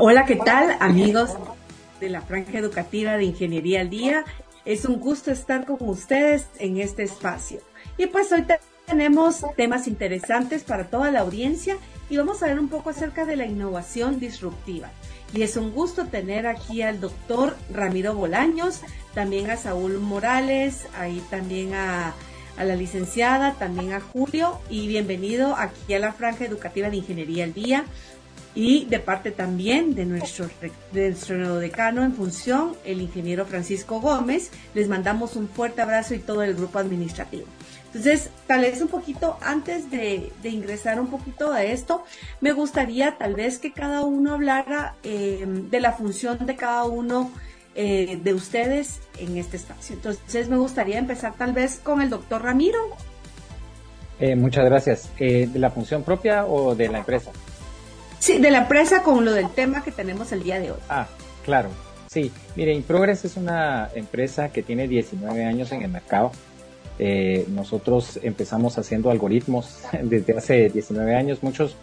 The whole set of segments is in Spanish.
Hola, ¿qué tal amigos de la Franja Educativa de Ingeniería al Día? Es un gusto estar con ustedes en este espacio. Y pues hoy tenemos temas interesantes para toda la audiencia y vamos a ver un poco acerca de la innovación disruptiva. Y es un gusto tener aquí al doctor Ramiro Bolaños, también a Saúl Morales, ahí también a, a la licenciada, también a Julio y bienvenido aquí a la Franja Educativa de Ingeniería al Día y de parte también de nuestro, de nuestro decano en función, el ingeniero Francisco Gómez. Les mandamos un fuerte abrazo y todo el grupo administrativo. Entonces, tal vez un poquito antes de, ingresar un poquito a esto, me gustaría tal vez que cada uno hablara eh, de la función de cada uno eh, de ustedes en este espacio. Entonces, me gustaría empezar tal vez con el doctor Ramiro. Eh, muchas gracias. ¿De la función propia o de la empresa? Sí, de la empresa con lo del tema que tenemos el día de hoy. Ah, claro. Sí, mire, Improgress es una empresa que tiene 19 años en el mercado. Eh, nosotros empezamos haciendo algoritmos desde hace 19 años. Muchos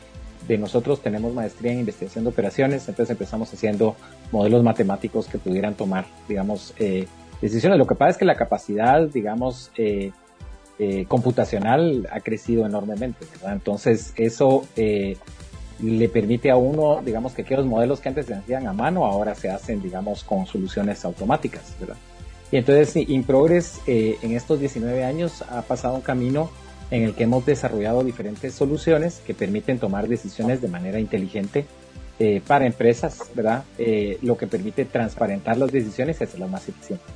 de nosotros tenemos maestría en investigación de operaciones, entonces empezamos haciendo modelos matemáticos que pudieran tomar, digamos, eh, decisiones. Lo que pasa es que la capacidad, digamos, eh, computacional ha crecido enormemente. Entonces, eso le permite a uno, digamos, que aquellos modelos que antes se hacían a mano ahora se hacen, digamos, con soluciones automáticas, ¿verdad? Y entonces InProgress eh, en estos 19 años ha pasado un camino en el que hemos desarrollado diferentes soluciones que permiten tomar decisiones de manera inteligente eh, para empresas, ¿verdad? Eh, lo que permite transparentar las decisiones y hacerlas más eficientes.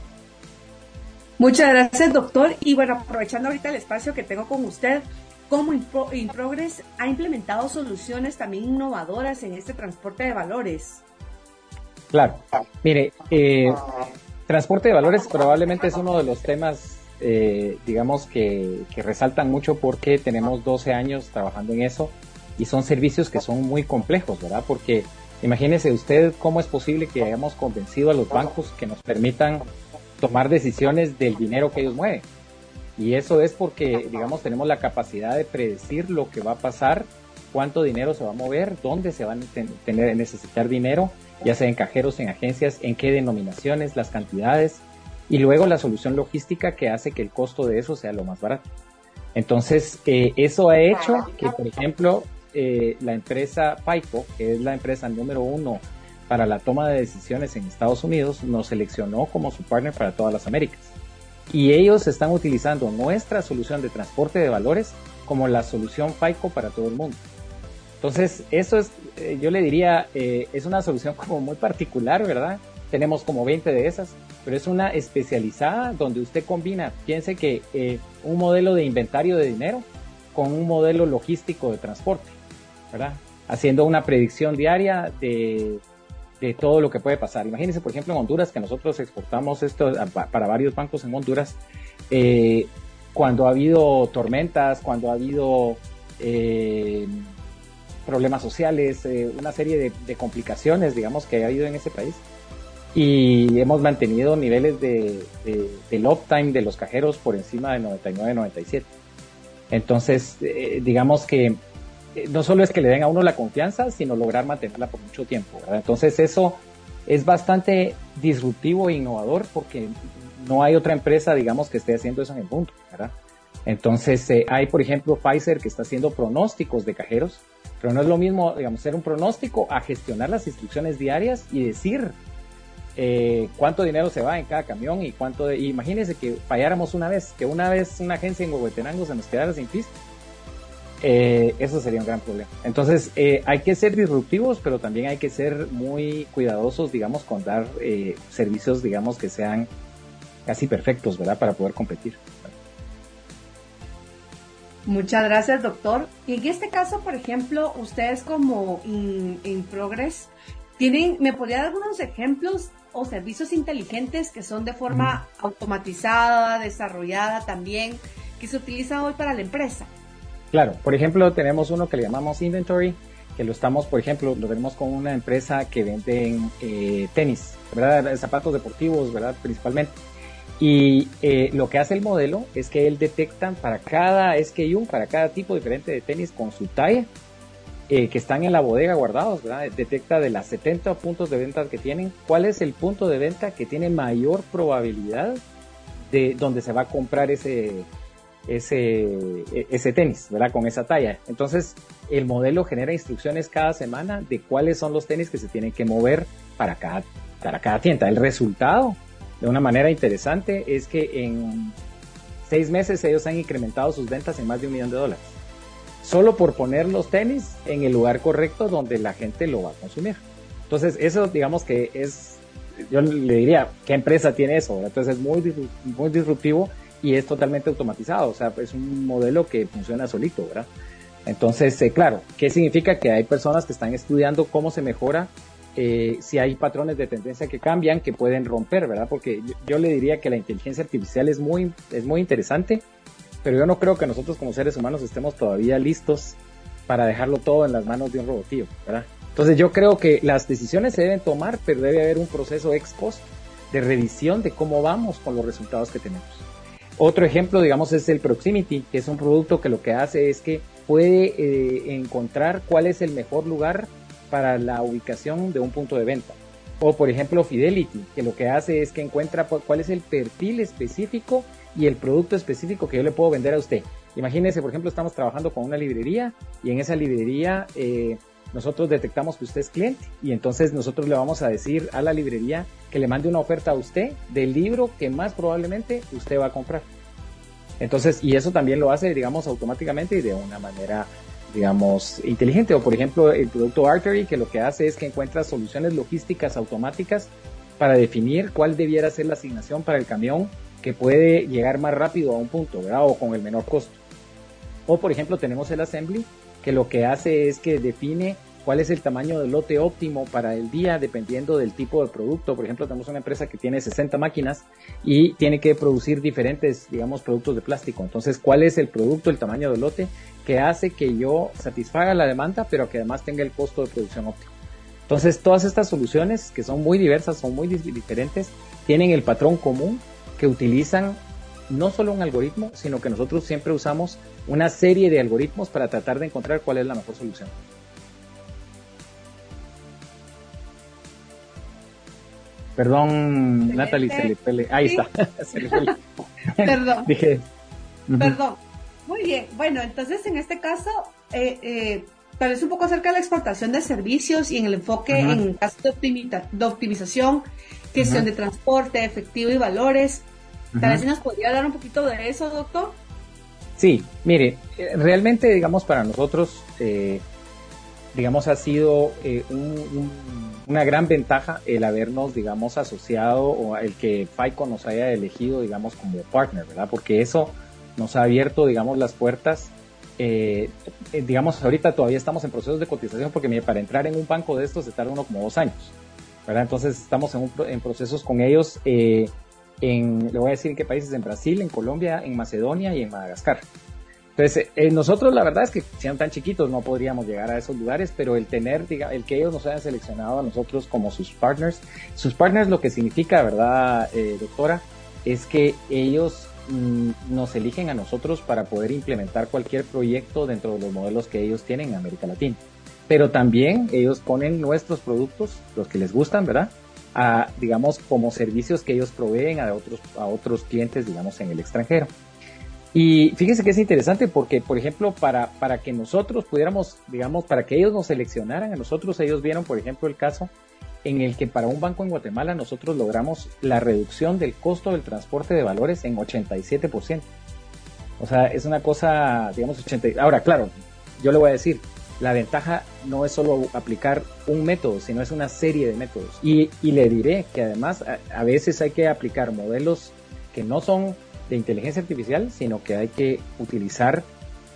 Muchas gracias, doctor. Y bueno, aprovechando ahorita el espacio que tengo con usted, cómo InProgress ha implementado soluciones también innovadoras en este transporte de valores. Claro, mire, eh, transporte de valores probablemente es uno de los temas, eh, digamos, que, que, resaltan mucho porque tenemos 12 años trabajando en eso y son servicios que son muy complejos, ¿verdad? Porque imagínese usted cómo es posible que hayamos convencido a los bancos que nos permitan tomar decisiones del dinero que ellos mueven. Y eso es porque, digamos, tenemos la capacidad de predecir lo que va a pasar, cuánto dinero se va a mover, dónde se van a tener, necesitar dinero, ya sea en cajeros, en agencias, en qué denominaciones, las cantidades, y luego la solución logística que hace que el costo de eso sea lo más barato. Entonces, eh, eso ha hecho que, por ejemplo, eh, la empresa FICO, que es la empresa número uno para la toma de decisiones en Estados Unidos, nos seleccionó como su partner para todas las Américas y ellos están utilizando nuestra solución de transporte de valores como la solución FICO para todo el mundo. Entonces, eso es, eh, yo le diría, eh, es una solución como muy particular, ¿verdad? Tenemos como 20 de esas, pero es una especializada donde usted combina, piense que eh, un modelo de inventario de dinero con un modelo logístico de transporte, ¿verdad? Haciendo una predicción diaria de de todo lo que puede pasar. Imagínense, por ejemplo, en Honduras, que nosotros exportamos esto para varios bancos en Honduras, eh, cuando ha habido tormentas, cuando ha habido eh, problemas sociales, eh, una serie de, complicaciones, digamos, que ha habido en ese país. Y hemos mantenido niveles de, de, del uptime de los cajeros por encima de 99-97. Entonces, digamos que no solo es que le den a uno la confianza, sino lograr mantenerla por mucho tiempo. Entonces eso es bastante disruptivo e innovador porque no hay otra empresa, digamos, que esté haciendo eso en el mundo. Entonces eh, hay, por ejemplo, Pfizer que está haciendo pronósticos de cajeros, pero no es lo mismo, digamos, hacer un pronóstico a gestionar las instrucciones diarias y decir eh, cuánto dinero se va en cada camión y cuánto... De, imagínense que falláramos una vez, que una vez una agencia en Huehuetenango se nos quedara sin pisto eh, eso sería un gran problema. Entonces, eh, hay que ser disruptivos, pero también hay que ser muy cuidadosos, digamos, con dar eh, servicios, digamos, que sean casi perfectos, ¿verdad? Para poder competir. Muchas gracias, doctor. Y en este caso, por ejemplo, ustedes como in, Progress, tienen, ¿me podría dar algunos ejemplos o servicios inteligentes que son de forma automatizada, desarrollada también, que se utiliza hoy para la empresa? Claro, por ejemplo, tenemos uno que le llamamos inventory, que lo estamos, por ejemplo, lo tenemos con una empresa que vende eh, tenis, ¿verdad? Zapatos deportivos, ¿verdad? Principalmente. Y eh, lo que hace el modelo es que él detecta para cada SKU, para cada tipo diferente de tenis con su talla, eh, que están en la bodega guardados, ¿verdad? Detecta de las 70 puntos de venta que tienen, cuál es el punto de venta que tiene mayor probabilidad de donde se va a comprar ese, ese, e, ese tenis, ¿verdad? Con esa talla. Entonces, el modelo genera instrucciones cada semana de cuáles son los tenis que se tienen que mover para cada, para cada tienda. El resultado, de una manera interesante, es que en seis meses ellos han incrementado sus ventas en más de un millón de dólares solo por poner los tenis en el lugar correcto donde la gente lo va a consumir. Entonces, eso digamos que es, yo le diría, ¿qué empresa tiene eso? Entonces es muy, muy disruptivo y es totalmente automatizado, o sea, es un modelo que funciona solito, ¿verdad? Entonces, eh, claro, ¿qué significa? Que hay personas que están estudiando cómo se mejora, eh, si hay patrones de tendencia que cambian, que pueden romper, ¿verdad? Porque yo, yo, le diría que la inteligencia artificial es muy, es muy interesante, pero yo no creo que nosotros como seres humanos estemos todavía listos para dejarlo todo en las manos de un robotillo, ¿verdad? Entonces yo creo que las decisiones se deben tomar, pero debe haber un proceso ex post de revisión de cómo vamos con los resultados que tenemos. Otro ejemplo, digamos, es el Proximity, que es un producto que lo que hace es que puede eh, encontrar cuál es el mejor lugar para la ubicación de un punto de venta. O por ejemplo Fidelity, que lo que hace es que encuentra cuál es el perfil específico y el producto específico que yo le puedo vender a usted. Imagínese, por ejemplo, estamos trabajando con una librería y en esa librería eh, nosotros detectamos que usted es cliente y entonces nosotros le vamos a decir a la librería que le mande una oferta a usted del libro que más probablemente usted va a comprar. Entonces, y eso también lo hace, digamos, automáticamente y de una manera, digamos, inteligente. O por ejemplo, el producto Artery, que lo que hace es que encuentra soluciones logísticas automáticas para definir cuál debiera ser la asignación para el camión que puede llegar más rápido a un punto, ¿verdad? O con el menor costo. O por ejemplo tenemos el assembly, que lo que hace es que define cuál es el tamaño del lote óptimo para el día dependiendo del tipo de producto. Por ejemplo, tenemos una empresa que tiene 60 máquinas y tiene que producir diferentes, digamos, productos de plástico. Entonces, ¿cuál es el producto, el tamaño del lote que hace que yo satisfaga la demanda, pero que además tenga el costo de producción óptimo? Entonces, todas estas soluciones, que son muy diversas, son muy diferentes, tienen el patrón común que utilizan no solo un algoritmo, sino que nosotros siempre usamos una serie de algoritmos para tratar de encontrar cuál es la mejor solución. Perdón, Natalie, se le pele. Ahí está. Perdón. Perdón. Muy bien. Bueno, entonces en este caso, eh, eh, tal vez un poco acerca de la exportación de servicios y en el enfoque en casos de, de optimización, gestión de transporte, efectivo y valores. Tal vez nos podría hablar un poquito de eso, doctor. Sí, mire, eh, realmente, digamos, para nosotros, eh, digamos, ha sido eh, una gran ventaja el habernos, digamos, asociado o el que FICO nos haya elegido, digamos, como partner, ¿verdad? Porque eso nos ha abierto, digamos, las puertas. digamos, ahorita todavía estamos en procesos de cotización porque mire, para entrar en un banco de estos se tarda uno como dos años, ¿verdad? Entonces estamos en, en procesos con ellos en, le voy a decir en qué países, en Brasil, en Colombia, en Macedonia y en Madagascar. Entonces, eh, nosotros la verdad es que sean tan chiquitos no podríamos llegar a esos lugares, pero el tener, diga, el que ellos nos hayan seleccionado a nosotros como sus partners, sus partners lo que significa, ¿verdad, eh, doctora? Es que ellos mm, nos eligen a nosotros para poder implementar cualquier proyecto dentro de los modelos que ellos tienen en América Latina. Pero también ellos ponen nuestros productos, los que les gustan, ¿verdad? A, digamos, como servicios que ellos proveen a otros, a otros clientes, digamos, en el extranjero. Y fíjense que es interesante porque, por ejemplo, para, para que nosotros pudiéramos, digamos, para que ellos nos seleccionaran a nosotros, ellos vieron, por ejemplo, el caso en el que para un banco en Guatemala nosotros logramos la reducción del costo del transporte de valores en 87%. O sea, es una cosa, digamos, 80. Ahora, claro, yo le voy a decir, la ventaja no es solo aplicar un método, sino es una serie de métodos. Y, le diré que además a, veces hay que aplicar modelos que no son de inteligencia artificial, sino que hay que utilizar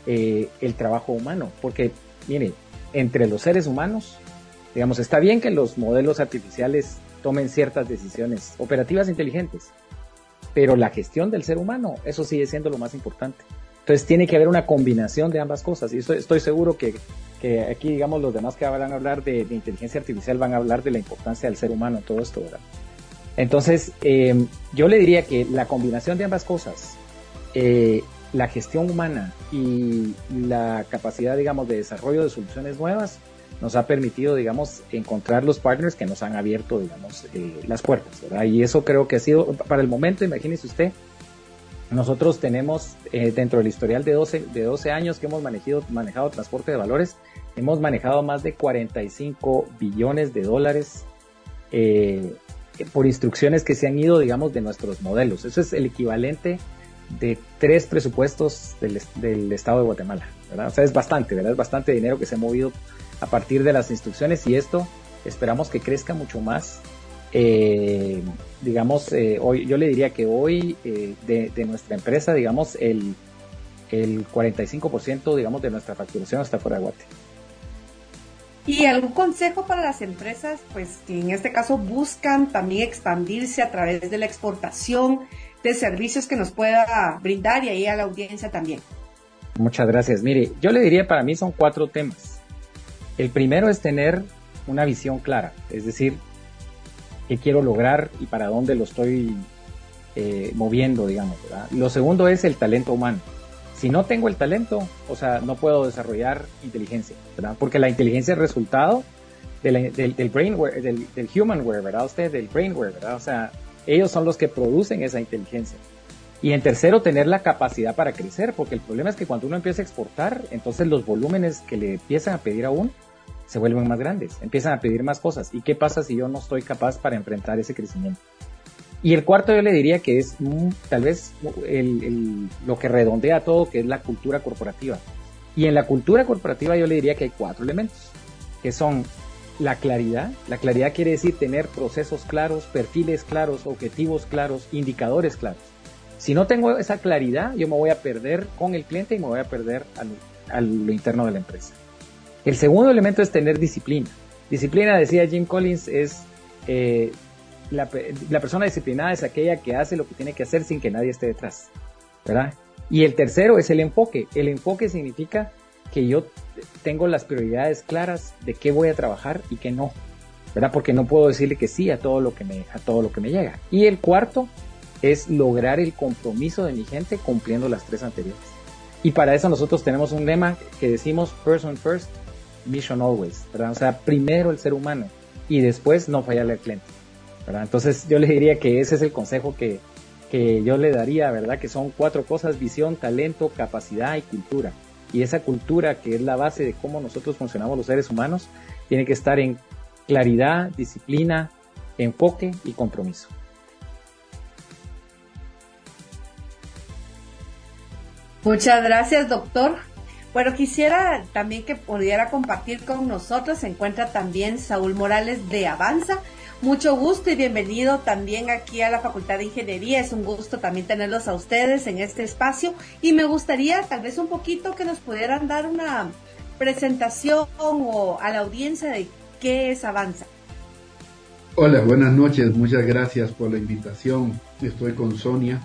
eh, el trabajo humano. Porque, mire, entre los seres humanos, digamos, está bien que los modelos artificiales tomen ciertas decisiones operativas inteligentes, pero la gestión del ser humano, eso sigue siendo lo más importante. Entonces tiene que haber una combinación de ambas cosas y estoy, estoy seguro que, que, aquí, digamos, los demás que van a hablar de, inteligencia artificial van a hablar de la importancia del ser humano en todo esto, ¿verdad? Entonces, em, yo le diría que la combinación de ambas cosas, eh, la gestión humana y la capacidad, digamos, de desarrollo de soluciones nuevas nos ha permitido, digamos, encontrar los partners que nos han abierto, digamos, eh, las puertas, ¿verdad? Y eso creo que ha sido, para el momento, imagínese usted, nosotros tenemos eh, dentro del historial de 12, de 12 años que hemos manejado, manejado transporte de valores, hemos manejado más de 45 billones de dólares eh, por instrucciones que se han ido, digamos, de nuestros modelos. Eso es el equivalente de tres presupuestos del, del Estado de Guatemala, ¿verdad? O sea, es bastante, ¿verdad? Es bastante dinero que se ha movido a partir de las instrucciones y esto esperamos que crezca mucho más. Eh, digamos, eh, hoy, yo le diría que hoy eh, de, de, nuestra empresa, digamos, el, el 45% digamos, de nuestra facturación está fuera de Guate. ¿Y algún consejo para las empresas, pues que en este caso buscan también expandirse a través de la exportación de servicios que nos pueda brindar y ahí a la audiencia también? Muchas gracias. Mire, yo le diría para mí son cuatro temas. El primero es tener una visión clara, es decir, qué quiero lograr y para dónde lo estoy eh, moviendo, digamos. ¿verdad? Lo segundo es el talento humano si no tengo el talento, o sea, no puedo desarrollar inteligencia, ¿verdad? Porque la inteligencia es resultado del, del, brainware, del, del, humanware, ¿verdad? Usted, del brainware, ¿verdad? O sea, ellos son los que producen esa inteligencia. Y en tercero, tener la capacidad para crecer, porque el problema es que cuando uno empieza a exportar, entonces los volúmenes que le empiezan a pedir a uno se vuelven más grandes, empiezan a pedir más cosas. ¿Y qué pasa si yo no estoy capaz para enfrentar ese crecimiento? Y el cuarto yo le diría que es mm, tal vez lo que redondea todo, que es la cultura corporativa. Y en la cultura corporativa yo le diría que hay cuatro elementos, que son la claridad. La claridad quiere decir tener procesos claros, perfiles claros, objetivos claros, indicadores claros. Si no tengo esa claridad, yo me voy a perder con el cliente y me voy a perder a lo interno de la empresa. El segundo elemento es tener disciplina. Disciplina, decía Jim Collins, es eh, la, persona disciplinada es aquella que hace lo que tiene que hacer sin que nadie esté detrás, ¿verdad? Y el tercero es el enfoque. El enfoque significa que yo tengo las prioridades claras de qué voy a trabajar y qué no, ¿verdad? Porque no puedo decirle que sí a todo lo que a todo lo que me llega. Y el cuarto es lograr el compromiso de mi gente cumpliendo las tres anteriores. Y para eso nosotros tenemos un lema que decimos person first, mission always, ¿verdad? O sea, primero el ser humano y después no fallarle al cliente. Entonces yo le diría que ese es el consejo que, que yo le daría, ¿verdad? Que son cuatro cosas, visión, talento, capacidad y cultura. Y esa cultura que es la base de cómo nosotros funcionamos los seres humanos, tiene que estar en claridad, disciplina, enfoque y compromiso. Muchas gracias, doctor. Bueno, quisiera también que pudiera compartir con nosotros. Se encuentra también Saúl Morales de Avanza. Mucho gusto y bienvenido también aquí a la Facultad de Ingeniería. Es un gusto también tenerlos a ustedes en este espacio y me gustaría tal vez un poquito que nos pudieran dar una presentación o a la audiencia de qué es Avanza. Hola, buenas noches. Muchas gracias por la invitación. Estoy con Sonia.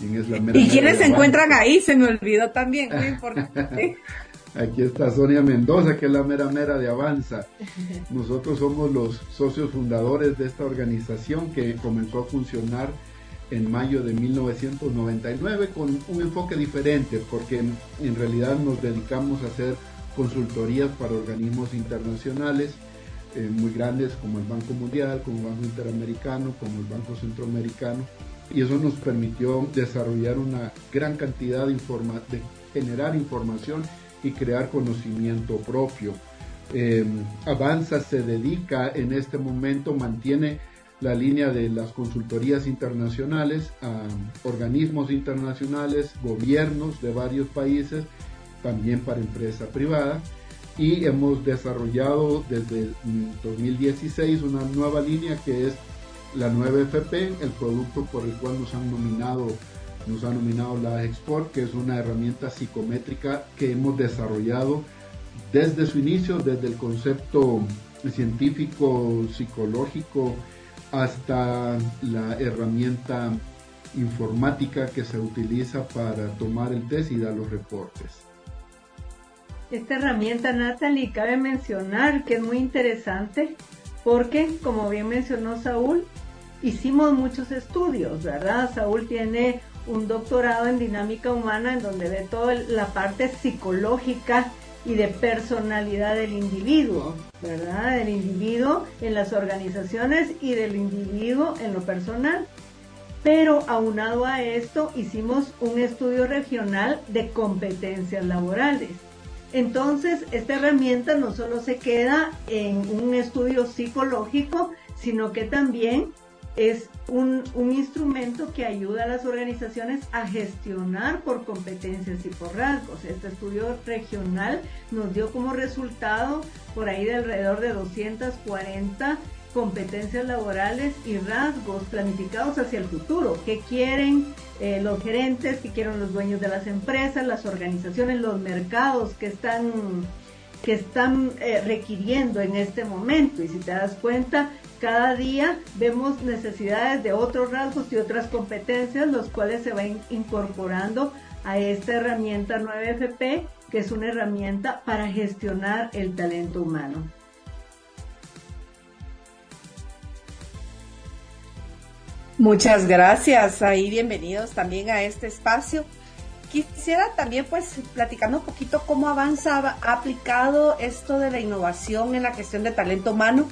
Es la ¿Y quiénes se encuentran ahí? Se me olvidó también, muy importante. Aquí está Sonia Mendoza, que es la mera mera de Avanza. Nosotros somos los socios fundadores de esta organización que comenzó a funcionar en mayo de 1999 con un enfoque diferente, porque en, realidad nos dedicamos a hacer consultorías para organismos internacionales eh, muy grandes como el Banco Mundial, como el Banco Interamericano, como el Banco Centroamericano. Y eso nos permitió desarrollar una gran cantidad de, de generar información y crear conocimiento propio. Eh, Avanza se dedica en este momento, mantiene la línea de las consultorías internacionales a organismos internacionales, gobiernos de varios países, también para empresa privada. Y hemos desarrollado desde 2016 una nueva línea que es la nueva FP, el producto por el cual nos han nominado nos ha nominado la Export, que es una herramienta psicométrica que hemos desarrollado desde su inicio, desde el concepto científico, psicológico, hasta la herramienta informática que se utiliza para tomar el test y dar los reportes. Esta herramienta, Natalie, cabe mencionar que es muy interesante porque, como bien mencionó Saúl, hicimos muchos estudios, ¿verdad? Saúl tiene un doctorado en dinámica humana en donde ve toda la parte psicológica y de personalidad del individuo, ¿verdad? Del individuo en las organizaciones y del individuo en lo personal. Pero aunado a esto, hicimos un estudio regional de competencias laborales. Entonces, esta herramienta no solo se queda en un estudio psicológico, sino que también es un, instrumento que ayuda a las organizaciones a gestionar por competencias y por rasgos. Este estudio regional nos dio como resultado por ahí de alrededor de 240 competencias laborales y rasgos planificados hacia el futuro. ¿Qué quieren eh, los gerentes? ¿Qué quieren los dueños de las empresas, las organizaciones, los mercados que están que están eh, requiriendo en este momento. Y si te das cuenta, cada día vemos necesidades de otros rasgos y otras competencias, los cuales se van incorporando a esta herramienta 9FP, que es una herramienta para gestionar el talento humano. Muchas gracias. Ahí bienvenidos también a este espacio. Quisiera también pues platicando un poquito cómo avanza, ha aplicado esto de la innovación en la gestión de talento humano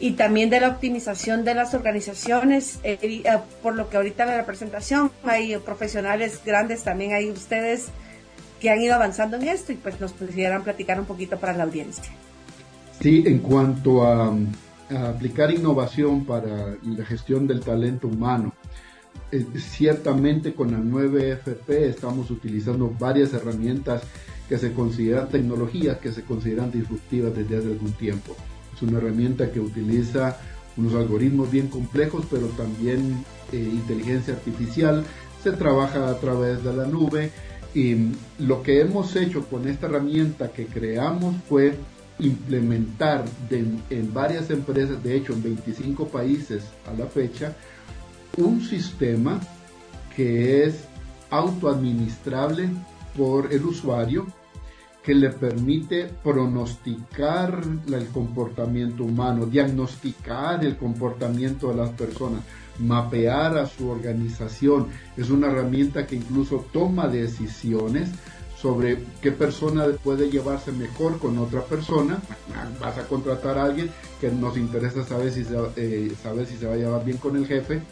y también de la optimización de las organizaciones, eh, eh, por lo que ahorita en la presentación hay profesionales grandes también, hay ustedes que han ido avanzando en esto y pues nos pudieran platicar un poquito para la audiencia. Sí, en cuanto a, aplicar innovación para la gestión del talento humano, eh, ciertamente con la 9FP estamos utilizando varias herramientas que se consideran tecnologías que se consideran disruptivas desde hace algún tiempo. Es una herramienta que utiliza unos algoritmos bien complejos, pero también eh, inteligencia artificial. Se trabaja a través de la nube y lo que hemos hecho con esta herramienta que creamos fue implementar en varias empresas, de hecho en 25 países a la fecha, un sistema que es autoadministrable por el usuario que le permite pronosticar el comportamiento humano, diagnosticar el comportamiento de las personas, mapear a su organización. Es una herramienta que incluso toma decisiones sobre qué persona puede llevarse mejor con otra persona. Vas a contratar a alguien que nos interesa saber si eh, saber si se va a llevar bien con el jefe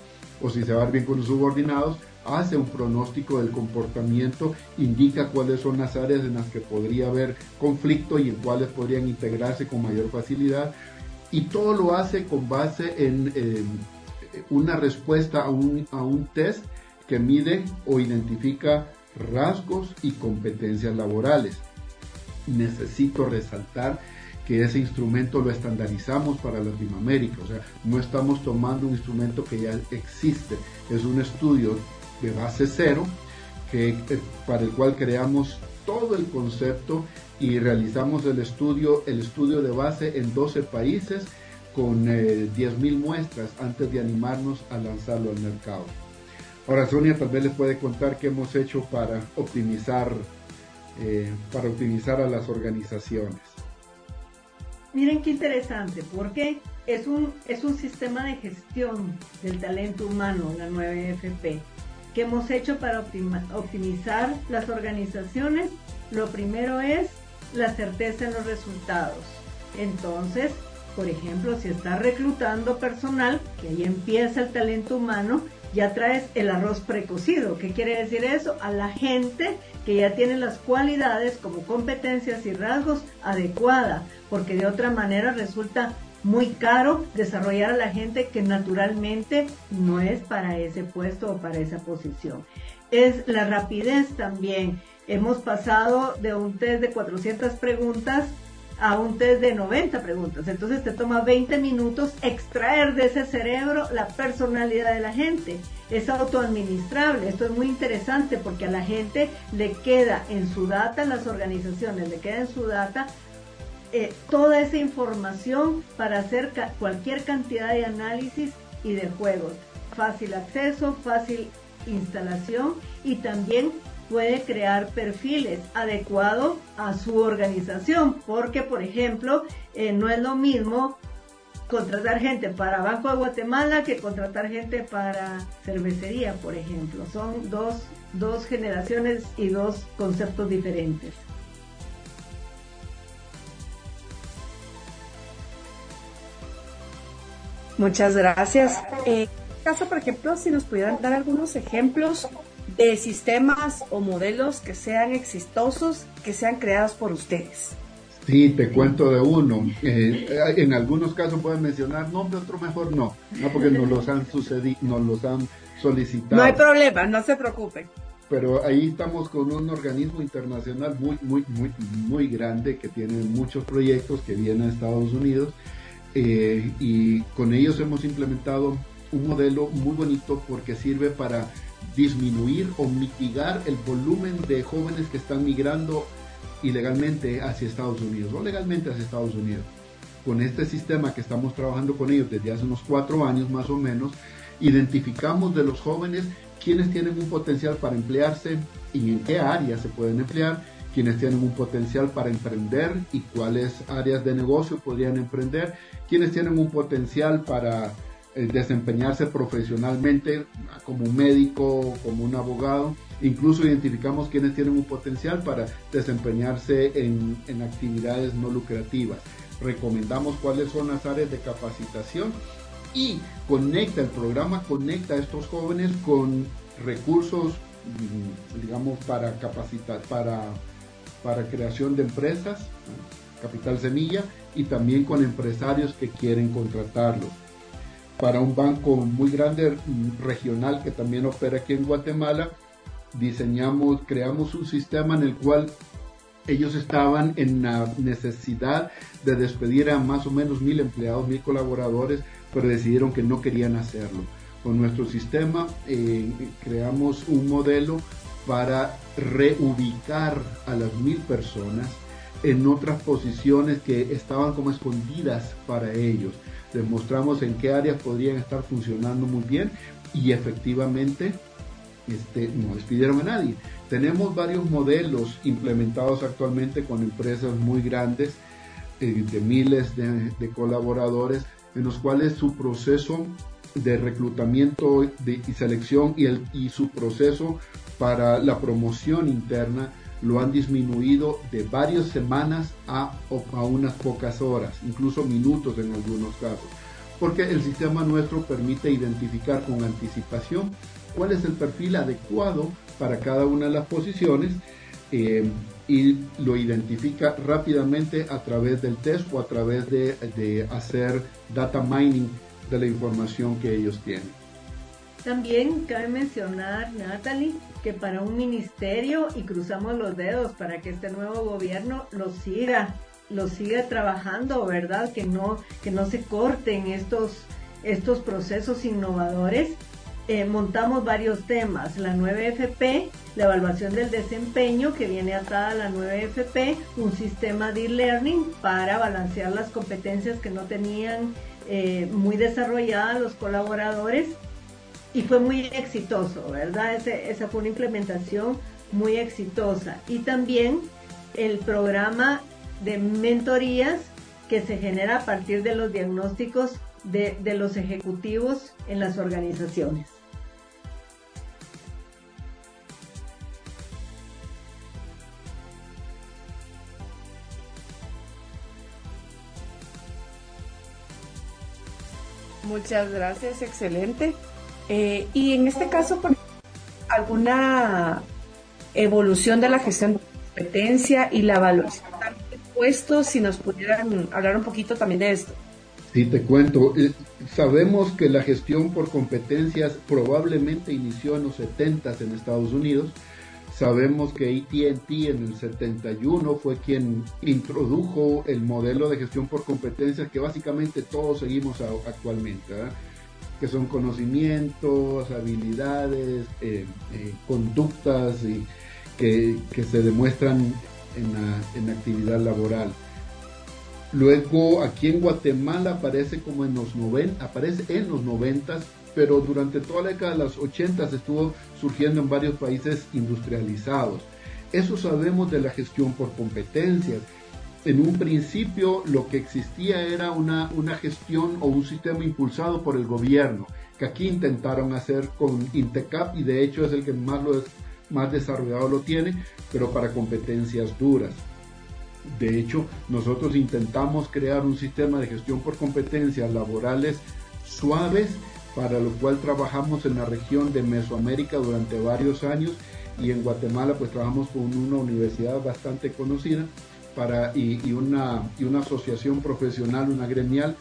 o si se va a ver bien con los subordinados hace un pronóstico del comportamiento, indica cuáles son las áreas en las que podría haber conflicto y en cuáles podrían integrarse con mayor facilidad. Y todo lo hace con base en una respuesta a un, a un test que mide o identifica rasgos y competencias laborales. Necesito resaltar que ese instrumento lo estandarizamos para Latinoamérica, o sea, no estamos tomando un instrumento que ya existe, es un estudio de base cero, que, eh, para el cual creamos todo el concepto y realizamos el estudio, el estudio de base en 12 países con eh, 10.000 muestras antes de animarnos a lanzarlo al mercado. Ahora Sonia tal vez les puede contar qué hemos hecho para optimizar, eh, para optimizar a las organizaciones. Miren qué interesante, porque es un, es un sistema de gestión del talento humano, la 9FP que hemos hecho para optimizar las organizaciones, lo primero es la certeza en los resultados. Entonces, por ejemplo, si estás reclutando personal, que ahí empieza el talento humano, ya traes el arroz precocido. ¿Qué quiere decir eso? A la gente que ya tiene las cualidades como competencias y rasgos adecuada, porque de otra manera resulta muy caro desarrollar a la gente que naturalmente no es para ese puesto o para esa posición. Es la rapidez también. Hemos pasado de un test de 400 preguntas a un test de 90 preguntas. Entonces te toma 20 minutos extraer de ese cerebro la personalidad de la gente. Es autoadministrable. Esto es muy interesante porque a la gente le queda en su data, en las organizaciones, le queda en su data eh, toda esa información para hacer cualquier cantidad de análisis y de juegos. Fácil acceso, fácil instalación y también puede crear perfiles adecuados a su organización, porque por ejemplo, eh, no es lo mismo contratar gente para Banco de Guatemala que contratar gente para cervecería, por ejemplo. Son dos, dos generaciones y dos conceptos diferentes. Muchas gracias. Eh, caso, por ejemplo, si nos pudieran dar algunos ejemplos de sistemas o modelos que sean exitosos, que sean creados por ustedes. Sí, te cuento de uno. Eh, en algunos casos pueden mencionar nombre, otro mejor no, no porque nos los han sucedido, nos los han solicitado. No hay problema, no se preocupen. Pero ahí estamos con un organismo internacional muy, muy, muy, muy grande que tiene muchos proyectos que vienen a Estados Unidos eh, y con ellos hemos implementado un modelo muy bonito porque sirve para disminuir o mitigar el volumen de jóvenes que están migrando ilegalmente hacia Estados Unidos o legalmente hacia Estados Unidos. Con este sistema que estamos trabajando con ellos desde hace unos cuatro años más o menos, identificamos de los jóvenes quienes tienen un potencial para emplearse y en qué áreas se pueden emplear, quienes tienen un potencial para emprender y cuáles áreas de negocio podrían emprender, quienes tienen un potencial para desempeñarse profesionalmente como un médico, como un abogado. Incluso identificamos quienes tienen un potencial para desempeñarse en, en actividades no lucrativas. Recomendamos cuáles son las áreas de capacitación y conecta, el programa conecta a estos jóvenes con recursos, mm, digamos, para capacitar, para, para creación de empresas, capital semilla, y también con empresarios que quieren contratarlos para un banco muy grande regional que también opera aquí en Guatemala, diseñamos, creamos un sistema en el cual ellos estaban en la necesidad de despedir a más o menos mil empleados, mil colaboradores, pero decidieron que no querían hacerlo. Con nuestro sistema eh, creamos un modelo para reubicar a las mil personas en otras posiciones que estaban como escondidas para ellos demostramos en qué áreas podrían estar funcionando muy bien y efectivamente este, no despidieron a nadie. Tenemos varios modelos implementados actualmente con empresas muy grandes, eh, de miles de, colaboradores, en los cuales su proceso de reclutamiento y selección y, el, y su proceso para la promoción interna lo han disminuido de varias semanas a, a unas pocas horas, incluso minutos en algunos casos, porque el sistema nuestro permite identificar con anticipación cuál es el perfil adecuado para cada una de las posiciones eh, y lo identifica rápidamente a través del test o a través de, de hacer data mining de la información que ellos tienen. También cabe mencionar, Natalie, que para un ministerio, y cruzamos los dedos para que este nuevo gobierno lo siga, lo siga trabajando, ¿verdad? Que no, que no se corten estos, estos procesos innovadores. Eh, montamos varios temas, la 9FP, la evaluación del desempeño que viene atada a la 9FP, un sistema de e-learning para balancear las competencias que no tenían eh, muy desarrolladas los colaboradores y fue muy exitoso, ¿verdad? esa fue una implementación muy exitosa. Y también el programa de mentorías que se genera a partir de los diagnósticos de, los ejecutivos en las organizaciones. Muchas gracias, excelente. Eh, y en este caso, por alguna evolución de la gestión de competencia y la evaluación de puestos, si nos pudieran hablar un poquito también de esto. Sí, te cuento. Eh, sabemos que la gestión por competencias probablemente inició en los 70 en Estados Unidos. Sabemos que ATT en el 71 fue quien introdujo el modelo de gestión por competencias que básicamente todos seguimos actualmente que son conocimientos, habilidades, eh, eh, conductas y que, se demuestran en la, en actividad laboral. Luego aquí en Guatemala aparece como en los 90, aparece en los 90, pero durante toda la década de los 80 estuvo surgiendo en varios países industrializados. Eso sabemos de la gestión por competencias. En un principio lo que existía era una, una gestión o un sistema impulsado por el gobierno, que aquí intentaron hacer con Intecap y de hecho es el que más, lo, más desarrollado lo tiene, pero para competencias duras. De hecho, nosotros intentamos crear un sistema de gestión por competencias laborales suaves, para lo cual trabajamos en la región de Mesoamérica durante varios años y en Guatemala pues trabajamos con una universidad bastante conocida y, una, y una asociación profesional, una gremial,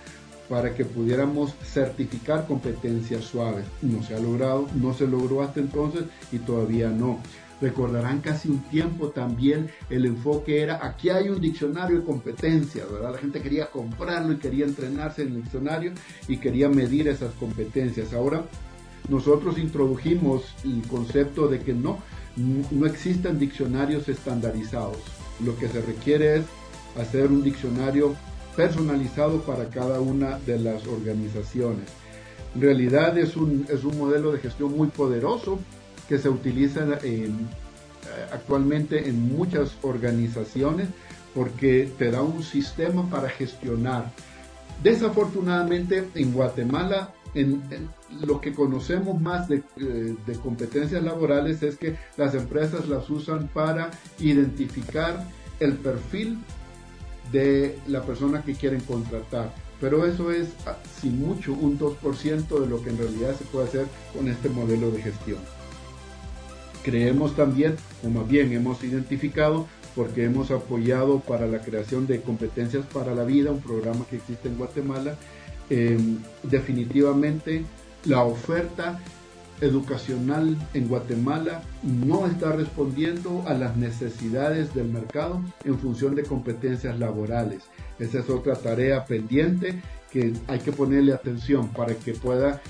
para que pudiéramos certificar competencias suaves. No se ha logrado, no se logró hasta entonces y todavía no. Recordarán casi un tiempo también el enfoque era, aquí hay un diccionario de competencias, ¿verdad? La gente quería comprarlo y quería entrenarse en el diccionario y quería medir esas competencias. Ahora nosotros introdujimos el concepto de que no, no existen diccionarios estandarizados. Lo que se requiere es hacer un diccionario personalizado para cada una de las organizaciones. En realidad es un, es un modelo de gestión muy poderoso que se utiliza actualmente en muchas organizaciones porque te da un sistema para gestionar. Desafortunadamente en Guatemala en, lo que conocemos más de, eh, de, competencias laborales es que las empresas las usan para identificar el perfil de la persona que quieren contratar. Pero eso es, ah, sin mucho, un 2% de lo que en realidad se puede hacer con este modelo de gestión. Creemos también, o más bien hemos identificado, porque hemos apoyado para la creación de competencias para la vida, un programa que existe en Guatemala, eh, definitivamente la oferta educacional en Guatemala no está respondiendo a las necesidades del mercado en función de competencias laborales. Esa es otra tarea pendiente que hay que ponerle atención para que pueda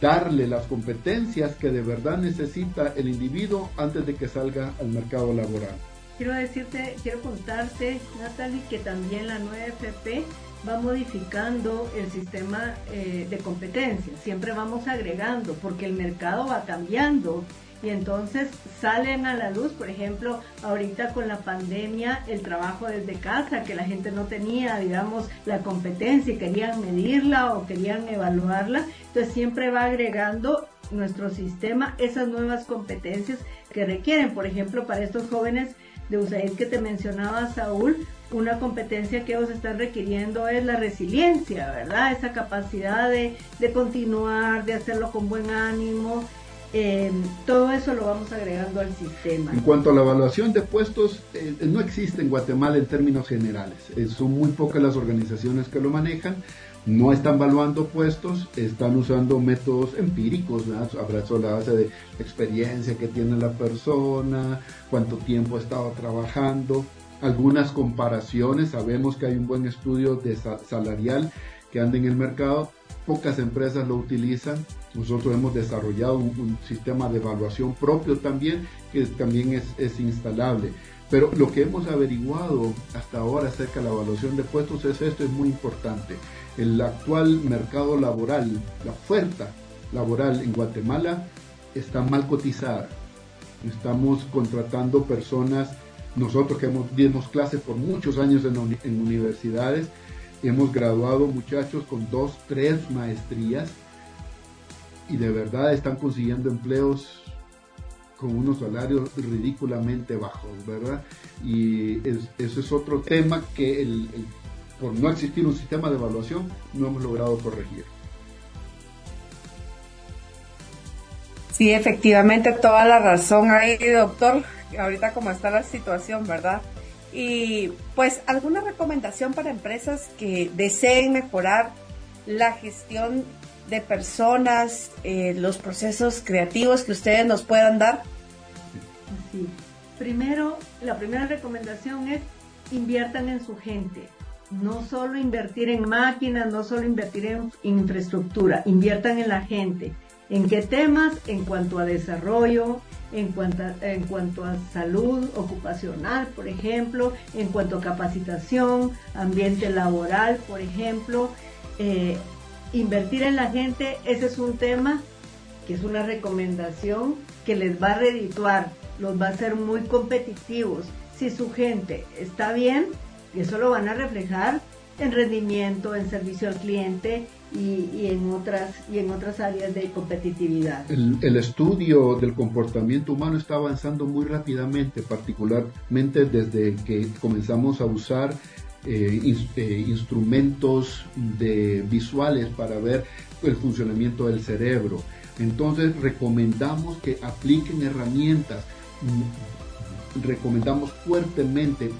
darle las competencias que de verdad necesita el individuo antes de que salga al mercado laboral. Quiero decirte, quiero contarte, Natalie, que también la 9FP va modificando el sistema eh, de competencias, siempre vamos agregando, porque el mercado va cambiando. Y entonces salen a la luz, por ejemplo, ahorita con la pandemia, el trabajo desde casa, que la gente no tenía, digamos, la competencia y querían medirla o querían evaluarla, entonces siempre va agregando nuestro sistema esas nuevas competencias que requieren, por ejemplo, para estos jóvenes de USAID que te mencionaba Saúl, una competencia que ellos están requiriendo es la resiliencia, ¿verdad? Esa capacidad de, de continuar, de hacerlo con buen ánimo, eh, todo eso lo vamos agregando al sistema. En cuanto a la evaluación de puestos, eh, no existe en Guatemala en términos generales. Eh, son muy pocas las organizaciones que lo manejan. No están evaluando puestos, están usando métodos empíricos, abrazo la base de experiencia que tiene la persona, cuánto tiempo ha estado trabajando, algunas comparaciones, sabemos que hay un buen estudio de salarial que anda en el mercado, pocas empresas lo utilizan, nosotros hemos desarrollado un, sistema de evaluación propio también, que también es, es, instalable. Pero lo que hemos averiguado hasta ahora acerca de la evaluación de puestos es esto, es muy importante. El actual mercado laboral, la oferta laboral en Guatemala está mal cotizada. Estamos contratando personas, nosotros que hemos, dimos clases por muchos años en, en universidades, hemos graduado muchachos con dos, tres maestrías y de verdad están consiguiendo empleos con unos salarios ridículamente bajos, ¿verdad? Y eso es otro tema que el, por no existir un sistema de evaluación no hemos logrado corregir. Sí, efectivamente, toda la razón ahí, doctor. Ahorita como está la situación, ¿verdad? Y pues, ¿alguna recomendación para empresas que deseen mejorar la gestión de personas, eh, los procesos creativos que ustedes nos puedan dar? Sí. Primero, la primera recomendación es inviertan en su gente. No solo invertir en máquinas, no solo invertir en infraestructura, inviertan en la gente. ¿En qué temas? En cuanto a desarrollo, en cuanto a, en cuanto a salud ocupacional, por ejemplo, en cuanto a capacitación, ambiente laboral, por ejemplo, eh, invertir en la gente, ese es un tema que es una recomendación que les va a redituar, los va a hacer muy competitivos. Si su gente está bien, Y eso lo van a reflejar en rendimiento, en servicio al cliente y, en, otras, y en otras áreas de competitividad. El, estudio del comportamiento humano está avanzando muy rápidamente, particularmente desde que comenzamos a usar eh, eh, instrumentos de visuales para ver el funcionamiento del cerebro. Entonces recomendamos que apliquen herramientas, mm, recomendamos fuertemente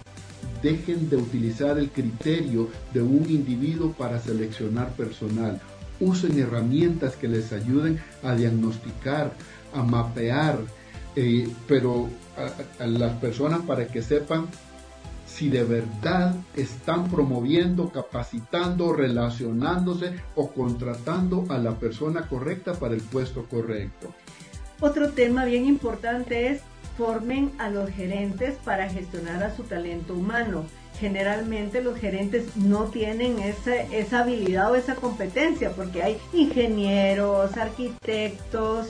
dejen de utilizar el criterio de un individuo para seleccionar personal. Usen herramientas que les ayuden a diagnosticar, a mapear, eh, pero a, las personas para que sepan si de verdad están promoviendo, capacitando, relacionándose o contratando a la persona correcta para el puesto correcto. Otro tema bien importante es formen a los gerentes para gestionar a su talento humano. Generalmente los gerentes no tienen esa habilidad o esa competencia porque hay ingenieros, arquitectos,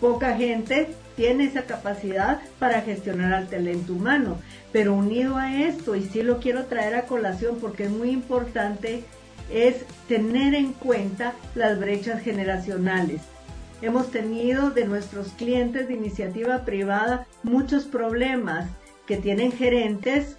poca gente tiene esa capacidad para gestionar al talento humano. Pero unido a esto, y sí lo quiero traer a colación porque es muy importante, es tener en cuenta las brechas generacionales. Hemos tenido de nuestros clientes de iniciativa privada muchos problemas que tienen gerentes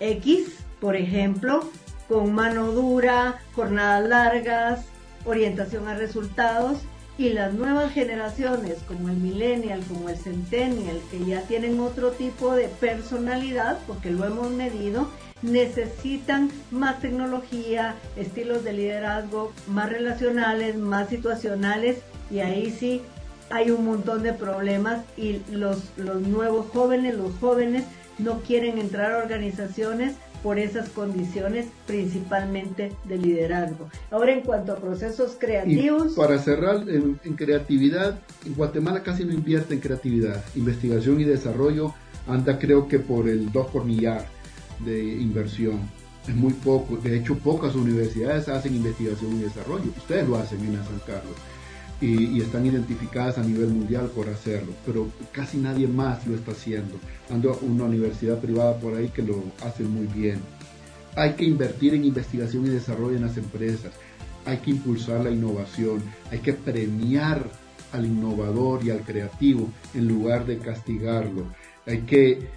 X, por ejemplo, con mano dura, jornadas largas, orientación a resultados y las nuevas generaciones como el millennial, como el centennial, que ya tienen otro tipo de personalidad, porque lo hemos medido, necesitan más tecnología, estilos de liderazgo más relacionales, más situacionales y ahí sí hay un montón de problemas y los, los nuevos jóvenes, los jóvenes no quieren entrar a organizaciones por esas condiciones principalmente de liderazgo. Ahora en cuanto a procesos creativos... para cerrar, en, creatividad, en Guatemala casi no invierte en creatividad. Investigación y desarrollo anda creo que por el 2 por millar de inversión. Es muy poco. De hecho, pocas universidades hacen investigación y desarrollo. Ustedes lo hacen en San Carlos y, están identificadas a nivel mundial por hacerlo, pero casi nadie más lo está haciendo. Ando una universidad privada por ahí que lo hace muy bien. Hay que invertir en investigación y desarrollo en las empresas, hay que impulsar la innovación, hay que premiar al innovador y al creativo en lugar de castigarlo. Hay que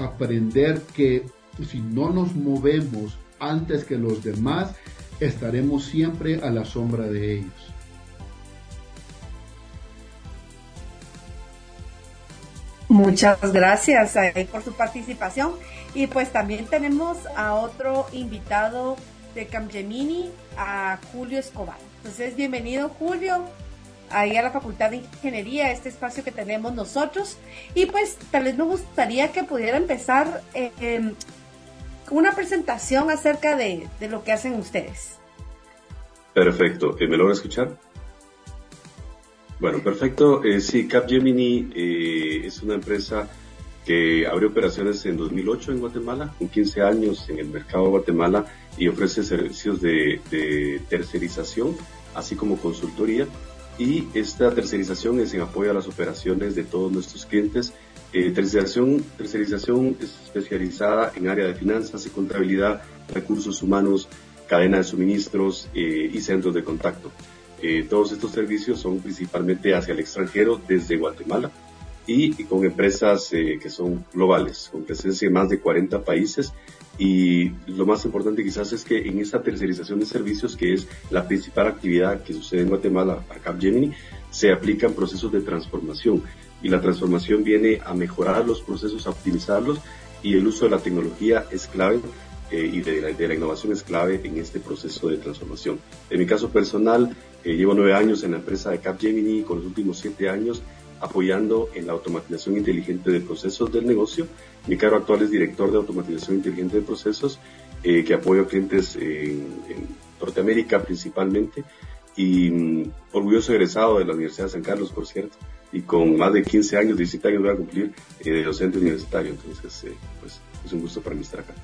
aprender que si no nos movemos antes que los demás, estaremos siempre a la sombra de ellos. Muchas gracias por su participación. Y pues también tenemos a otro invitado de Camgemini, a Julio Escobar. Entonces, bienvenido Julio, ahí a la Facultad de Ingeniería, este espacio que tenemos nosotros. Y pues tal vez me gustaría que pudiera empezar eh, em, una presentación acerca de, de, lo que hacen ustedes. Perfecto. ¿Me logra escuchar? Bueno, perfecto. Eh, sí, Capgemini eh, es una empresa que abrió operaciones en 2008 en Guatemala, con 15 años en el mercado de Guatemala y ofrece servicios de, tercerización, así como consultoría. Y esta tercerización es en apoyo a las operaciones de todos nuestros clientes. Eh, tercerización, tercerización es especializada en área de finanzas y contabilidad, recursos humanos, cadena de suministros y centros de contacto. Eh, todos estos servicios son principalmente hacia el extranjero desde Guatemala y, con empresas eh, que son globales, con presencia en más de 40 países. Y lo más importante quizás es que en esta tercerización de servicios, que es la principal actividad que sucede en Guatemala para Capgemini, se aplican procesos de transformación. Y la transformación viene a mejorar los procesos, a optimizarlos y el uso de la tecnología es clave eh, y de la, de la, innovación es clave en este proceso de transformación. En mi caso personal, eh, llevo nueve años en la empresa de Capgemini, con los últimos siete años apoyando en la automatización inteligente de procesos del negocio. Mi cargo actual es director de automatización inteligente de procesos, eh, que apoyo clientes en, Norteamérica principalmente y mm, orgulloso egresado de la Universidad de San Carlos, por cierto, y con más de 15 años, 17 años voy a cumplir eh, de docente universitario, entonces pues es un gusto para mí estar acá.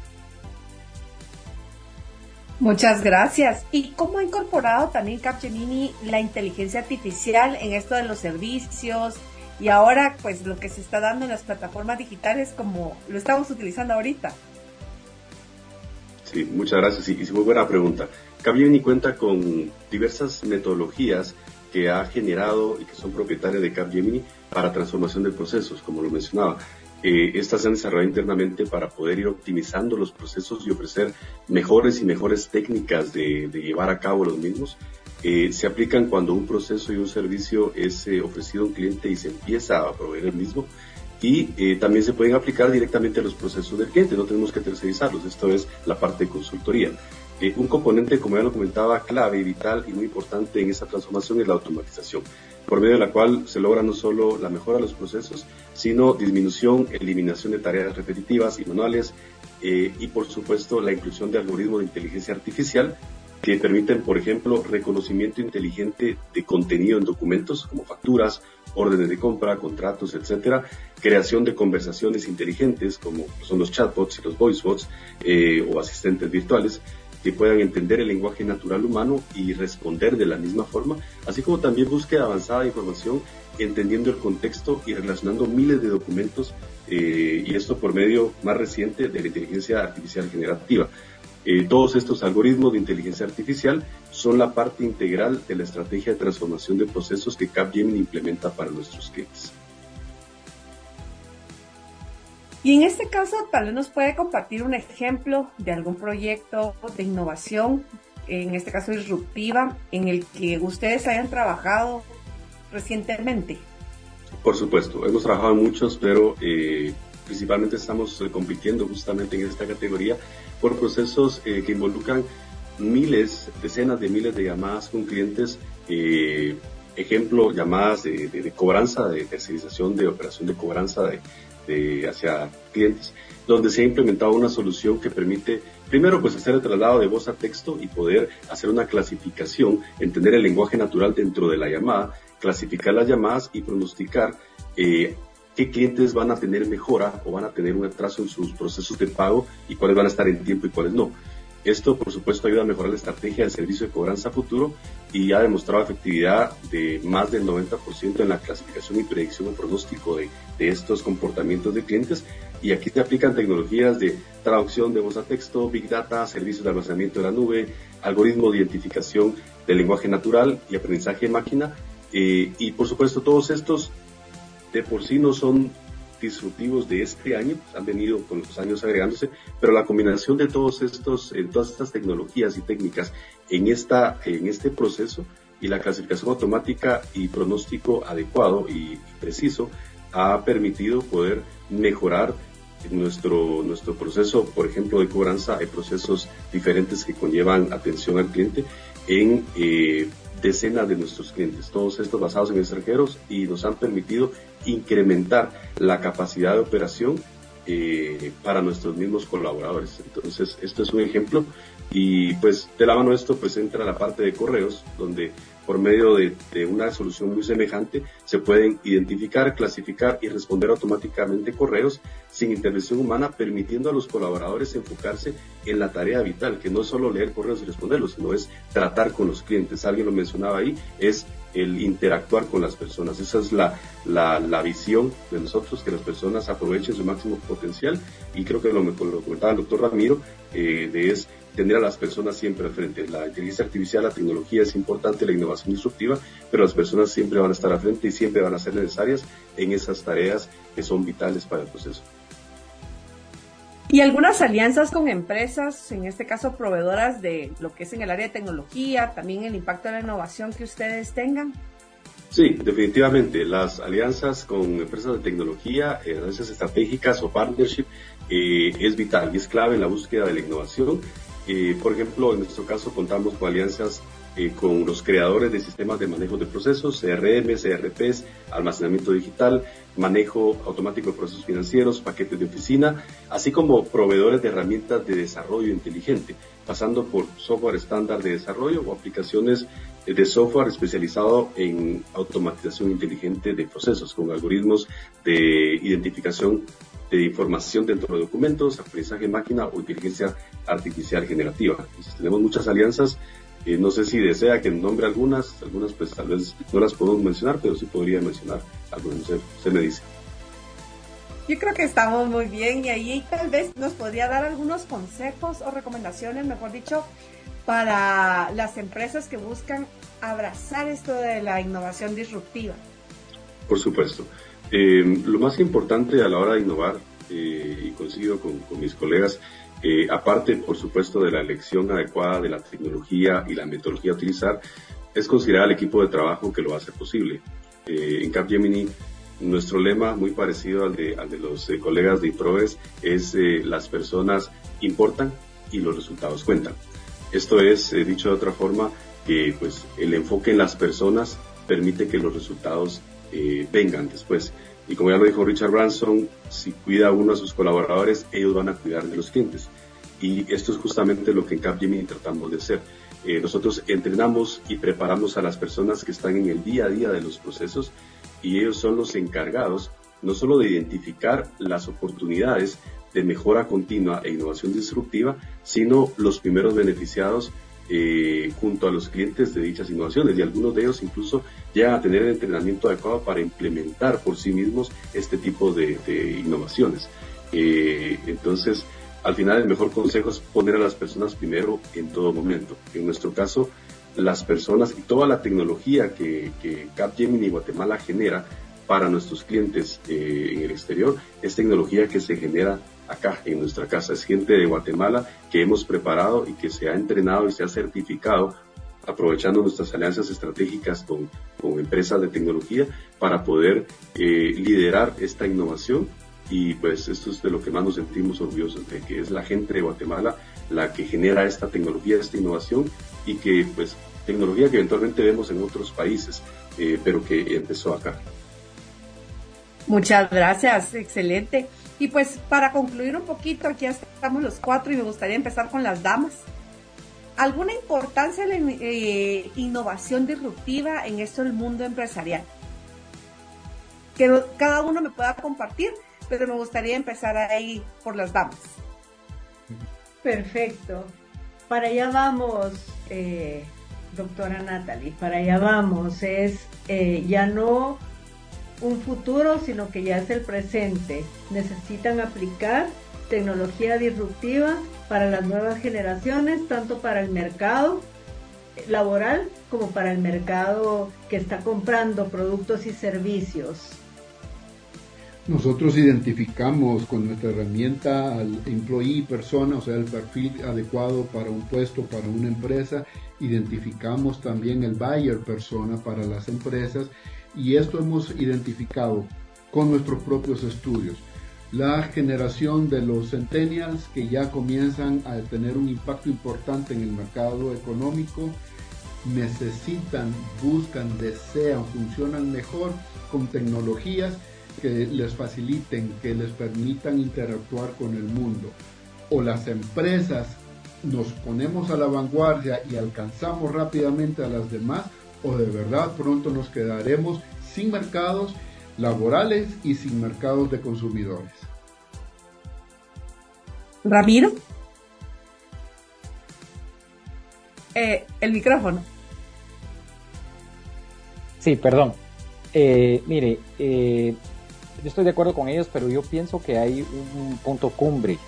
Muchas gracias. ¿Y cómo ha incorporado también Capgemini la inteligencia artificial en esto de los servicios y ahora pues lo que se está dando en las plataformas digitales como lo estamos utilizando ahorita? Sí, muchas gracias. Y, y muy buena pregunta. Capgemini cuenta con diversas metodologías que ha generado y que son propietarias de Capgemini para transformación de procesos, como lo mencionaba. Eh, estas se han desarrollado internamente para poder ir optimizando los procesos y ofrecer mejores y mejores técnicas de, llevar a cabo los mismos. Eh, se aplican cuando un proceso y un servicio es eh, ofrecido a un cliente y se empieza a proveer el mismo y también se pueden aplicar directamente a los procesos del cliente, no tenemos que tercerizarlos, esto es la parte de consultoría. un componente, como ya lo comentaba, clave vital y muy importante en esta transformación es la automatización por medio de la cual se logra no solo la mejora de los procesos, sino disminución, eliminación de tareas repetitivas y manuales eh, y por supuesto la inclusión de algoritmos de inteligencia artificial que permiten, por ejemplo, reconocimiento inteligente de contenido en documentos como facturas, órdenes de compra, contratos, etcétera, creación de conversaciones inteligentes como son los chatbots y los voicebots eh, o asistentes virtuales, que puedan entender el lenguaje natural humano y responder de la misma forma, así como también búsqueda avanzada de información entendiendo el contexto y relacionando miles de documentos eh, y esto por medio más reciente de la inteligencia artificial generativa. Eh, todos estos algoritmos de inteligencia artificial son la parte integral de la estrategia de transformación de procesos que Capgemini implementa para nuestros clientes. Y en este caso, tal vez nos puede compartir un ejemplo de algún proyecto de innovación, en este caso disruptiva, en el que ustedes hayan trabajado recientemente. Por supuesto, hemos trabajado en muchos, pero eh, principalmente estamos eh, compitiendo justamente en esta categoría por procesos eh, que involucran miles, decenas de miles de llamadas con clientes. ejemplo, llamadas de, cobranza, de tercerización de operación de cobranza, de, hacia clientes, donde se ha implementado una solución que permite, primero, pues hacer el traslado de voz a texto y poder hacer una clasificación, entender el lenguaje natural dentro de la llamada, clasificar las llamadas y pronosticar eh, qué clientes van a tener mejora o van a tener un atraso en sus procesos de pago y cuáles van a estar en tiempo y cuáles no. Esto, por supuesto, ayuda a mejorar la estrategia del servicio de cobranza futuro y ha demostrado efectividad de más del 90% en la clasificación y predicción o pronóstico de, estos comportamientos de clientes. Y aquí se aplican tecnologías de traducción de voz a texto, Big Data, servicios de almacenamiento de la nube, algoritmo de identificación del lenguaje natural y aprendizaje de máquina. Eh, y por supuesto, todos estos de por sí no son disruptivos de este año, han venido con los años agregándose, pero la combinación de todos estos, eh, todas estas tecnologías y técnicas en, esta, en este proceso y la clasificación automática y pronóstico adecuado y preciso ha permitido poder mejorar nuestro, nuestro proceso, por ejemplo, de cobranza. Hay procesos diferentes que conllevan atención al cliente en eh, decenas de nuestros clientes, todos estos basados en extranjeros y nos han permitido incrementar la capacidad de operación eh, para nuestros mismos colaboradores. Entonces, esto es un ejemplo y pues de la mano esto pues entra la parte de correos, donde por medio de, una solución muy semejante se pueden identificar, clasificar y responder automáticamente correos sin intervención humana, permitiendo a los colaboradores enfocarse en la tarea vital, que no es solo leer correos y responderlos, sino es tratar con los clientes. Alguien lo mencionaba ahí, es el interactuar con las personas. Esa es la, visión de nosotros, que las personas aprovechen su máximo potencial y creo que lo, lo comentaba el doctor Ramiro, eh, de es tener a las personas siempre al frente. La inteligencia artificial, la tecnología es importante, la innovación disruptiva, pero las personas siempre van a estar al frente y siempre van a ser necesarias en esas tareas que son vitales para el proceso. Y algunas alianzas con empresas, en este caso proveedoras de lo que es en el área de tecnología, también el impacto de la innovación que ustedes tengan. Sí, definitivamente. Las alianzas con empresas de tecnología, eh, alianzas estratégicas o partnership, eh, es vital y es clave en la búsqueda de la innovación eh, por ejemplo, en nuestro caso contamos con alianzas eh, con los creadores de sistemas de manejo de procesos, CRM, CRPs, almacenamiento digital, manejo automático de procesos financieros, paquetes de oficina, así como proveedores de herramientas de desarrollo inteligente, pasando por software estándar de desarrollo o aplicaciones de software especializado en automatización inteligente de procesos con algoritmos de identificación de información dentro de documentos, aprendizaje máquina o inteligencia artificial generativa. Tenemos muchas alianzas. Eh, no sé si desea que nombre algunas, algunas pues tal vez no las podemos mencionar, pero sí podría mencionar algunas. Usted, me dice. Yo creo que estamos muy bien y ahí tal vez nos podría dar algunos consejos o recomendaciones, mejor dicho, para las empresas que buscan abrazar esto de la innovación disruptiva. Por supuesto. Eh, lo más importante a la hora de innovar, eh, y coincido con, mis colegas, eh, aparte, por supuesto, de la elección adecuada de la tecnología y la metodología a utilizar, es considerar al equipo de trabajo que lo hace posible. en Capgemini, nuestro lema, muy parecido al de, los colegas de IPROES, es las personas importan y los resultados cuentan. Esto es, dicho de otra forma, que pues el enfoque en las personas permite que los resultados eh, vengan después. Y como ya lo dijo Richard Branson, si cuida uno a sus colaboradores, ellos van a cuidar de los clientes. Y esto es justamente lo que en Capgemini tratamos de hacer. Eh, nosotros entrenamos y preparamos a las personas que están en el día a día de los procesos y ellos son los encargados no solo de identificar las oportunidades de mejora continua e innovación disruptiva, sino los primeros beneficiados eh, junto a los clientes de dichas innovaciones y algunos de ellos incluso llegan a tener el entrenamiento adecuado para implementar por sí mismos este tipo de, innovaciones. Eh, entonces, al final el mejor consejo es poner a las personas primero en todo momento. En nuestro caso, las personas y toda la tecnología que, que Capgemini Guatemala genera para nuestros clientes eh, en el exterior es tecnología que se genera acá en nuestra casa. Es gente de Guatemala que hemos preparado y que se ha entrenado y se ha certificado aprovechando nuestras alianzas estratégicas con, con empresas de tecnología para poder eh, liderar esta innovación y pues esto es de lo que más nos sentimos orgullosos que es la gente de Guatemala la que genera esta tecnología, esta innovación y que pues tecnología que eventualmente vemos en otros países, eh, pero que empezó acá. Muchas gracias, excelente. Y pues para concluir un poquito, aquí estamos los cuatro y me gustaría empezar con las damas. ¿Alguna importancia de la eh, innovación disruptiva en esto del mundo empresarial? Que cada uno me pueda compartir, pero me gustaría empezar ahí por las damas. Perfecto. Para allá vamos, eh, doctora Natalie, para allá vamos. Es eh, ya no un futuro, sino que ya es el presente. Necesitan aplicar tecnología disruptiva para las nuevas generaciones, tanto para el mercado laboral como para el mercado que está comprando productos y servicios. Nosotros identificamos con nuestra herramienta al employee persona, o sea, el perfil adecuado para un puesto, para una empresa. Identificamos también el buyer persona para las empresas y esto hemos identificado con nuestros propios estudios. La generación de los centennials que ya comienzan a tener un impacto importante en el mercado económico necesitan, buscan, desean, funcionan mejor con tecnologías que les faciliten, que les permitan interactuar con el mundo. O las empresas nos ponemos a la vanguardia y alcanzamos rápidamente a las demás, o de verdad pronto nos quedaremos sin mercados laborales y sin mercados de consumidores. Ramiro. Eh, el micrófono. Sí, perdón. Eh, mire, eh, yo estoy de acuerdo con ellos, pero yo pienso que hay un punto cumbre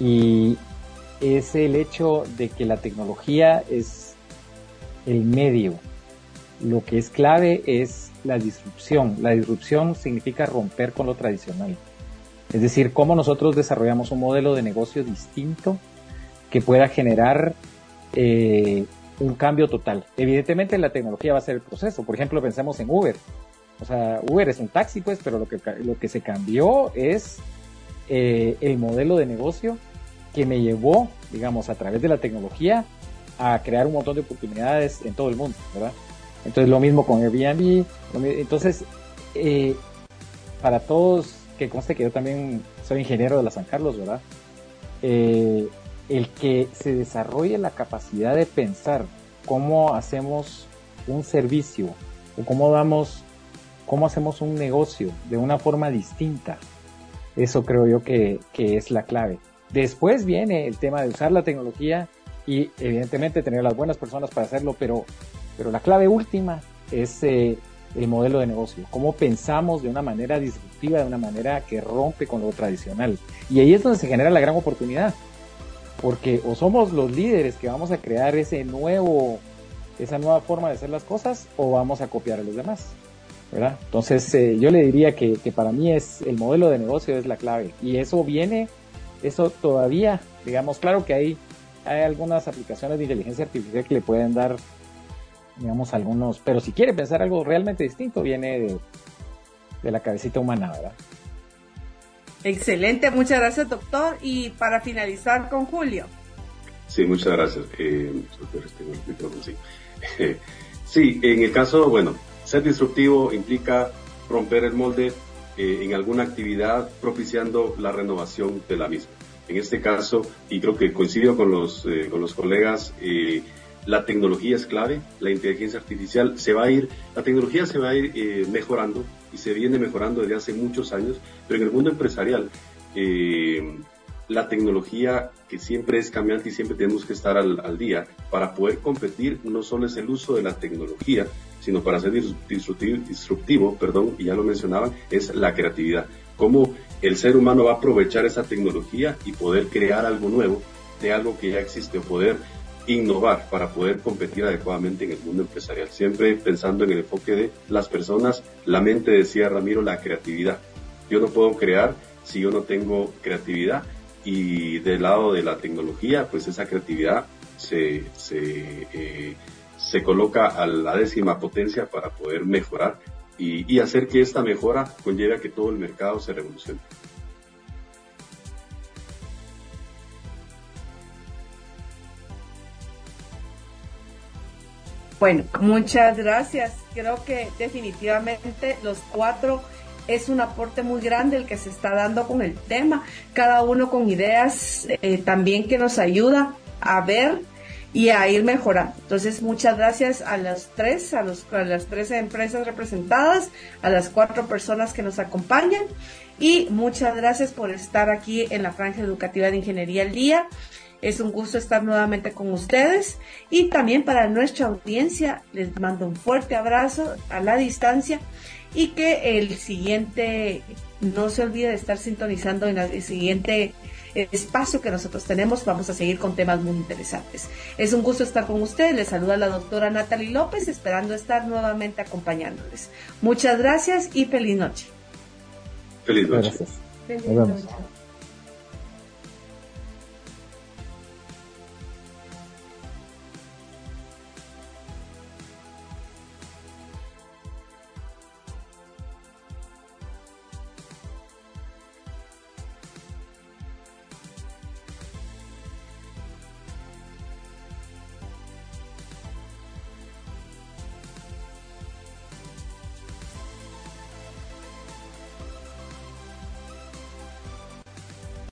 y es el hecho de que la tecnología es el medio. Lo que es clave es la disrupción. La disrupción significa romper con lo tradicional. Es decir, cómo nosotros desarrollamos un modelo de negocio distinto que pueda generar eh, un cambio total. Evidentemente la tecnología va a ser el proceso. Por ejemplo, pensemos en Uber. O sea, Uber es un taxi, pues, pero lo que, lo que se cambió es eh, el modelo de negocio que me llevó, digamos, a través de la tecnología a crear un montón de oportunidades en todo el mundo, ¿verdad? Entonces lo mismo con Airbnb. Entonces, eh, para todos, que conste que yo también soy ingeniero de la San Carlos, ¿verdad? Eh, el que se desarrolle la capacidad de pensar cómo hacemos un servicio o cómo damos, cómo hacemos un negocio de una forma distinta. Eso creo yo que, que es la clave. Después viene el tema de usar la tecnología y evidentemente tener las buenas personas para hacerlo, pero pero la clave última es eh, el modelo de negocio, cómo pensamos de una manera disruptiva, de una manera que rompe con lo tradicional. Y ahí es donde se genera la gran oportunidad, porque o somos los líderes que vamos a crear ese nuevo, esa nueva forma de hacer las cosas, o vamos a copiar a los demás. ¿verdad? Entonces eh, yo le diría que, que para mí es el modelo de negocio es la clave y eso viene, eso todavía, digamos, claro que hay, hay algunas aplicaciones de inteligencia artificial que le pueden dar digamos, algunos, pero si quiere pensar algo realmente distinto, viene de, de la cabecita humana, ¿verdad? Excelente, muchas gracias, doctor. Y para finalizar con Julio. Sí, muchas gracias. Eh, sí. sí, en el caso, bueno, ser disruptivo implica romper el molde eh, en alguna actividad propiciando la renovación de la misma. En este caso, y creo que coincido con los, eh, con los colegas, eh, la tecnología es clave, la inteligencia artificial se va a ir, la tecnología se va a ir eh, mejorando y se viene mejorando desde hace muchos años, pero en el mundo empresarial eh, la tecnología que siempre es cambiante y siempre tenemos que estar al, día para poder competir no solo es el uso de la tecnología, sino para ser disruptivo, perdón, y ya lo mencionaban, es la creatividad. Cómo el ser humano va a aprovechar esa tecnología y poder crear algo nuevo de algo que ya existe o poder innovar para poder competir adecuadamente en el mundo empresarial. Siempre pensando en el enfoque de las personas, la mente decía Ramiro, la creatividad. Yo no puedo crear si yo no tengo creatividad y del lado de la tecnología, pues esa creatividad se, se, eh, se coloca a la décima potencia para poder mejorar y, hacer que esta mejora conlleve a que todo el mercado se revolucione. Bueno, muchas gracias. Creo que definitivamente los cuatro es un aporte muy grande el que se está dando con el tema, cada uno con ideas eh, también que nos ayuda a ver y a ir mejorando. Entonces, muchas gracias a las tres, a, los, a las tres empresas representadas, a las cuatro personas que nos acompañan y muchas gracias por estar aquí en la franja educativa de Ingeniería al Día. Es un gusto estar nuevamente con ustedes y también para nuestra audiencia les mando un fuerte abrazo a la distancia y que el siguiente, no se olvide de estar sintonizando en el siguiente espacio que nosotros tenemos. Vamos a seguir con temas muy interesantes. Es un gusto estar con ustedes. Les saluda la doctora Natalie López, esperando estar nuevamente acompañándoles. Muchas gracias y feliz noche. Feliz noche. Feliz noche.